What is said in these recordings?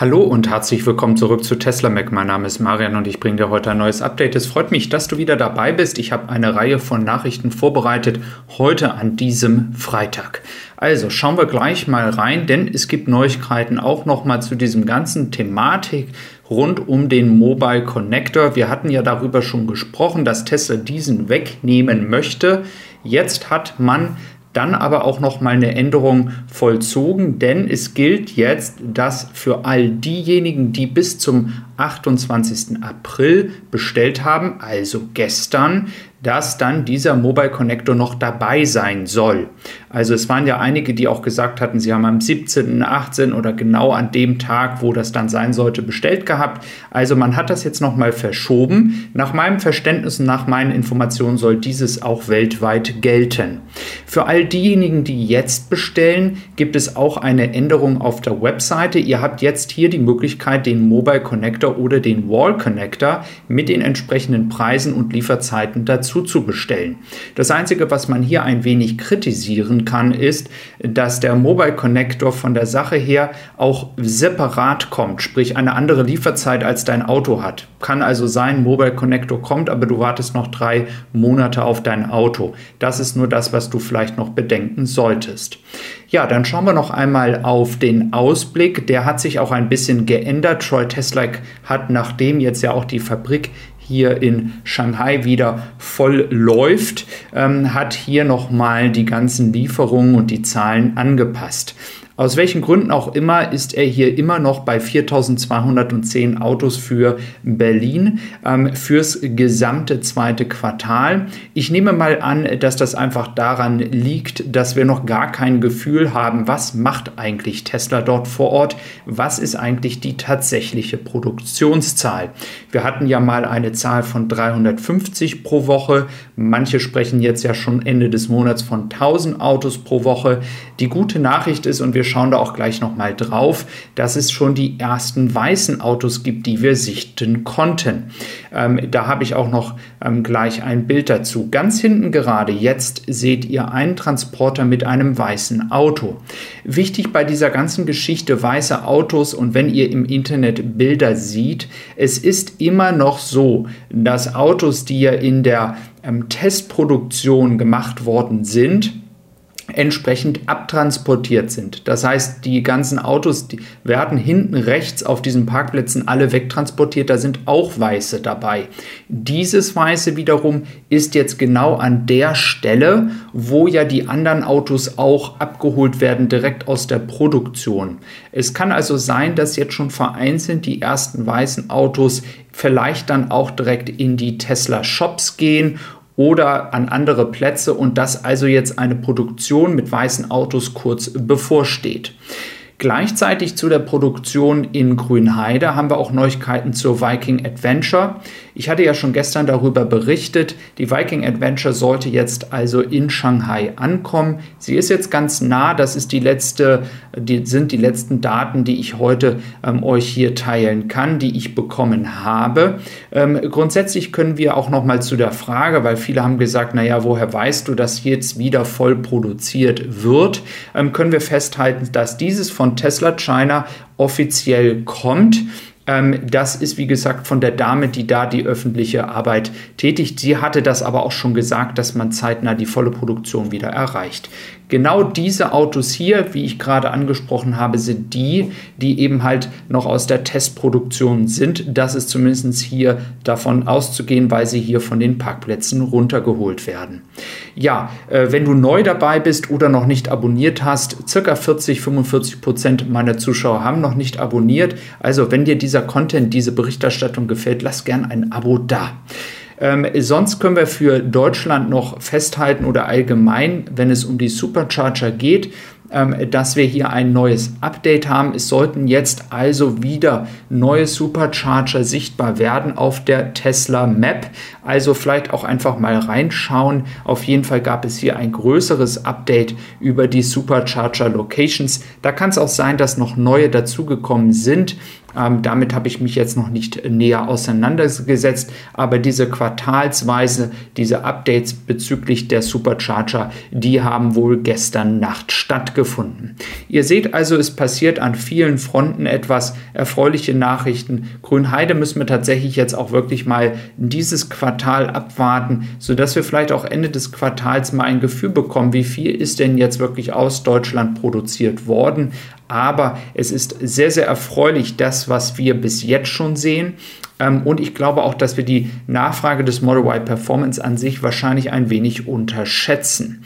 Hallo und herzlich willkommen zurück zu Tesla Mac. Mein Name ist Marian und ich bringe dir heute ein neues Update. Es freut mich, dass du wieder dabei bist. Ich habe eine Reihe von Nachrichten vorbereitet heute an diesem Freitag. Also schauen wir gleich mal rein, denn es gibt Neuigkeiten auch noch mal zu diesem ganzen Thematik rund um den Mobile Connector. Wir hatten ja darüber schon gesprochen, dass Tesla diesen wegnehmen möchte. Jetzt hat man dann aber auch noch mal eine Änderung vollzogen, denn es gilt jetzt, dass für all diejenigen, die bis zum 28. April bestellt haben, also gestern, dass dann dieser Mobile Connector noch dabei sein soll. Also es waren ja einige, die auch gesagt hatten, sie haben am 17., 18. oder genau an dem Tag, wo das dann sein sollte, bestellt gehabt. Also man hat das jetzt nochmal verschoben. Nach meinem Verständnis und nach meinen Informationen soll dieses auch weltweit gelten. Für all diejenigen, die jetzt bestellen, gibt es auch eine Änderung auf der Webseite. Ihr habt jetzt hier die Möglichkeit, den Mobile Connector oder den Wall Connector mit den entsprechenden Preisen und Lieferzeiten dazu zu bestellen. Das Einzige, was man hier ein wenig kritisieren kann, ist, dass der Mobile Connector von der Sache her auch separat kommt, sprich eine andere Lieferzeit als dein Auto hat. Kann also sein, Mobile Connector kommt, aber du wartest noch drei Monate auf dein Auto. Das ist nur das, was du vielleicht noch bedenken solltest. Ja, dann schauen wir noch einmal auf den Ausblick. Der hat sich auch ein bisschen geändert. Troy Teslike hat, nachdem jetzt ja auch die Fabrik hier in Shanghai wieder voll läuft, ähm, hat hier nochmal die ganzen Lieferungen und die Zahlen angepasst. Aus welchen Gründen auch immer ist er hier immer noch bei 4210 Autos für Berlin ähm, fürs gesamte zweite Quartal. Ich nehme mal an, dass das einfach daran liegt, dass wir noch gar kein Gefühl haben, was macht eigentlich Tesla dort vor Ort, was ist eigentlich die tatsächliche Produktionszahl. Wir hatten ja mal eine Zahl von 350 pro Woche, manche sprechen jetzt ja schon Ende des Monats von 1000 Autos pro Woche. Die gute Nachricht ist, und wir schauen da auch gleich nochmal drauf, dass es schon die ersten weißen Autos gibt, die wir sichten konnten. Ähm, da habe ich auch noch ähm, gleich ein Bild dazu. Ganz hinten gerade jetzt seht ihr einen Transporter mit einem weißen Auto. Wichtig bei dieser ganzen Geschichte weiße Autos und wenn ihr im Internet Bilder seht, es ist immer noch so, dass Autos, die ja in der ähm, Testproduktion gemacht worden sind, entsprechend abtransportiert sind. Das heißt, die ganzen Autos die werden hinten rechts auf diesen Parkplätzen alle wegtransportiert, da sind auch Weiße dabei. Dieses Weiße wiederum ist jetzt genau an der Stelle, wo ja die anderen Autos auch abgeholt werden, direkt aus der Produktion. Es kann also sein, dass jetzt schon vereinzelt die ersten weißen Autos vielleicht dann auch direkt in die Tesla Shops gehen oder an andere Plätze und dass also jetzt eine Produktion mit weißen Autos kurz bevorsteht. Gleichzeitig zu der Produktion in Grünheide haben wir auch Neuigkeiten zur Viking Adventure. Ich hatte ja schon gestern darüber berichtet, die Viking Adventure sollte jetzt also in Shanghai ankommen. Sie ist jetzt ganz nah, das ist die letzte, die sind die letzten Daten, die ich heute ähm, euch hier teilen kann, die ich bekommen habe. Ähm, grundsätzlich können wir auch noch mal zu der Frage, weil viele haben gesagt, naja, woher weißt du, dass jetzt wieder voll produziert wird, ähm, können wir festhalten, dass dieses von Tesla China offiziell kommt. Ähm, das ist, wie gesagt, von der Dame, die da die öffentliche Arbeit tätigt. Sie hatte das aber auch schon gesagt, dass man zeitnah die volle Produktion wieder erreicht. Genau diese Autos hier, wie ich gerade angesprochen habe, sind die, die eben halt noch aus der Testproduktion sind. Das ist zumindest hier davon auszugehen, weil sie hier von den Parkplätzen runtergeholt werden. Ja, äh, wenn du neu dabei bist oder noch nicht abonniert hast, circa 40, 45 Prozent meiner Zuschauer haben noch nicht abonniert. Also wenn dir dieser Content, diese Berichterstattung gefällt, lass gern ein Abo da. Ähm, sonst können wir für Deutschland noch festhalten oder allgemein, wenn es um die Supercharger geht, ähm, dass wir hier ein neues Update haben. Es sollten jetzt also wieder neue Supercharger sichtbar werden auf der Tesla Map. Also vielleicht auch einfach mal reinschauen. Auf jeden Fall gab es hier ein größeres Update über die Supercharger Locations. Da kann es auch sein, dass noch neue dazugekommen sind. Ähm, damit habe ich mich jetzt noch nicht näher auseinandergesetzt, aber diese quartalsweise, diese Updates bezüglich der Supercharger, die haben wohl gestern Nacht stattgefunden. Ihr seht also, es passiert an vielen Fronten etwas erfreuliche Nachrichten. Grünheide müssen wir tatsächlich jetzt auch wirklich mal dieses Quartal abwarten, sodass wir vielleicht auch Ende des Quartals mal ein Gefühl bekommen, wie viel ist denn jetzt wirklich aus Deutschland produziert worden. Aber es ist sehr, sehr erfreulich, das, was wir bis jetzt schon sehen. Ähm, und ich glaube auch, dass wir die Nachfrage des Model Y Performance an sich wahrscheinlich ein wenig unterschätzen.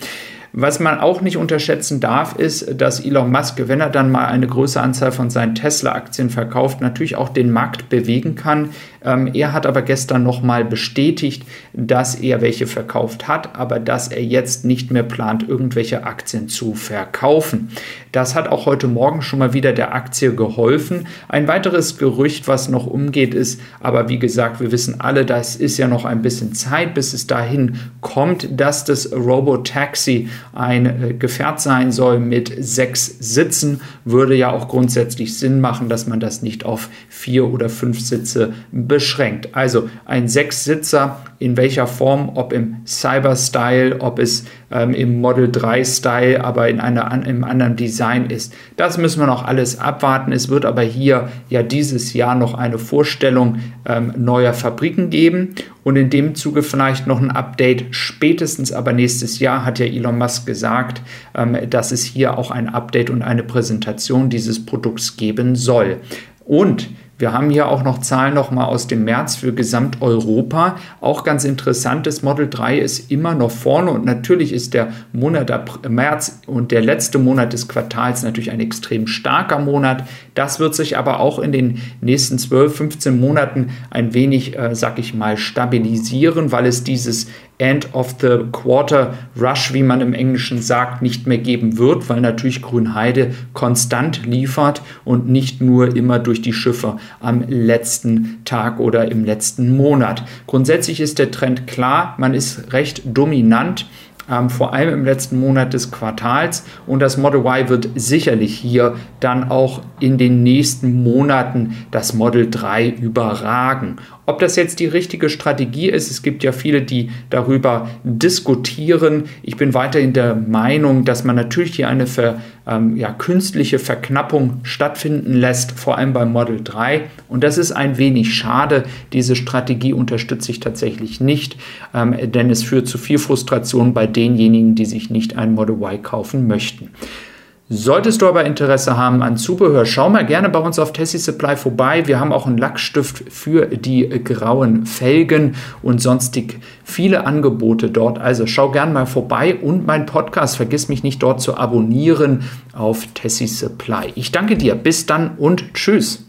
Was man auch nicht unterschätzen darf, ist, dass Elon Musk, wenn er dann mal eine größere Anzahl von seinen Tesla-Aktien verkauft, natürlich auch den Markt bewegen kann. Ähm, er hat aber gestern nochmal bestätigt, dass er welche verkauft hat, aber dass er jetzt nicht mehr plant, irgendwelche Aktien zu verkaufen. Das hat auch heute Morgen schon mal wieder der Aktie geholfen. Ein weiteres Gerücht, was noch umgeht, ist, aber wie gesagt, wir wissen alle, das ist ja noch ein bisschen Zeit, bis es dahin kommt, dass das Robotaxi ein äh, Gefährt sein soll mit sechs Sitzen, würde ja auch grundsätzlich Sinn machen, dass man das nicht auf vier oder fünf Sitze beschränkt. Also ein Sechssitzer in welcher Form, ob im Cyber-Style, ob es ähm, im Model 3-Style, aber in einer, an, einem anderen Design ist. Das müssen wir noch alles abwarten. Es wird aber hier ja dieses Jahr noch eine Vorstellung ähm, neuer Fabriken geben und in dem Zuge vielleicht noch ein Update. Spätestens aber nächstes Jahr hat ja Elon Musk gesagt, ähm, dass es hier auch ein Update und eine Präsentation dieses Produkts geben soll. Und wir haben hier auch noch Zahlen noch mal aus dem März für Gesamteuropa. Auch ganz interessant, das Model 3 ist immer noch vorne und natürlich ist der Monat März und der letzte Monat des Quartals natürlich ein extrem starker Monat. Das wird sich aber auch in den nächsten 12, 15 Monaten ein wenig, äh, sag ich mal, stabilisieren, weil es dieses End of the Quarter Rush, wie man im Englischen sagt, nicht mehr geben wird, weil natürlich Grünheide konstant liefert und nicht nur immer durch die Schiffe am letzten Tag oder im letzten Monat. Grundsätzlich ist der Trend klar, man ist recht dominant ähm, vor allem im letzten Monat des Quartals. Und das Model Y wird sicherlich hier dann auch in den nächsten Monaten das Model 3 überragen. Ob das jetzt die richtige Strategie ist, es gibt ja viele, die darüber diskutieren. Ich bin weiterhin der Meinung, dass man natürlich hier eine ver, ähm, ja, künstliche Verknappung stattfinden lässt, vor allem beim Model 3. Und das ist ein wenig schade. Diese Strategie unterstütze ich tatsächlich nicht, ähm, denn es führt zu viel Frustration bei denjenigen, die sich nicht ein Model Y kaufen möchten. Solltest du aber Interesse haben an Zubehör, schau mal gerne bei uns auf Tessie Supply vorbei. Wir haben auch einen Lackstift für die grauen Felgen und sonstig viele Angebote dort. Also schau gerne mal vorbei und mein Podcast, vergiss mich nicht dort zu abonnieren auf Tessie Supply. Ich danke dir, bis dann und tschüss.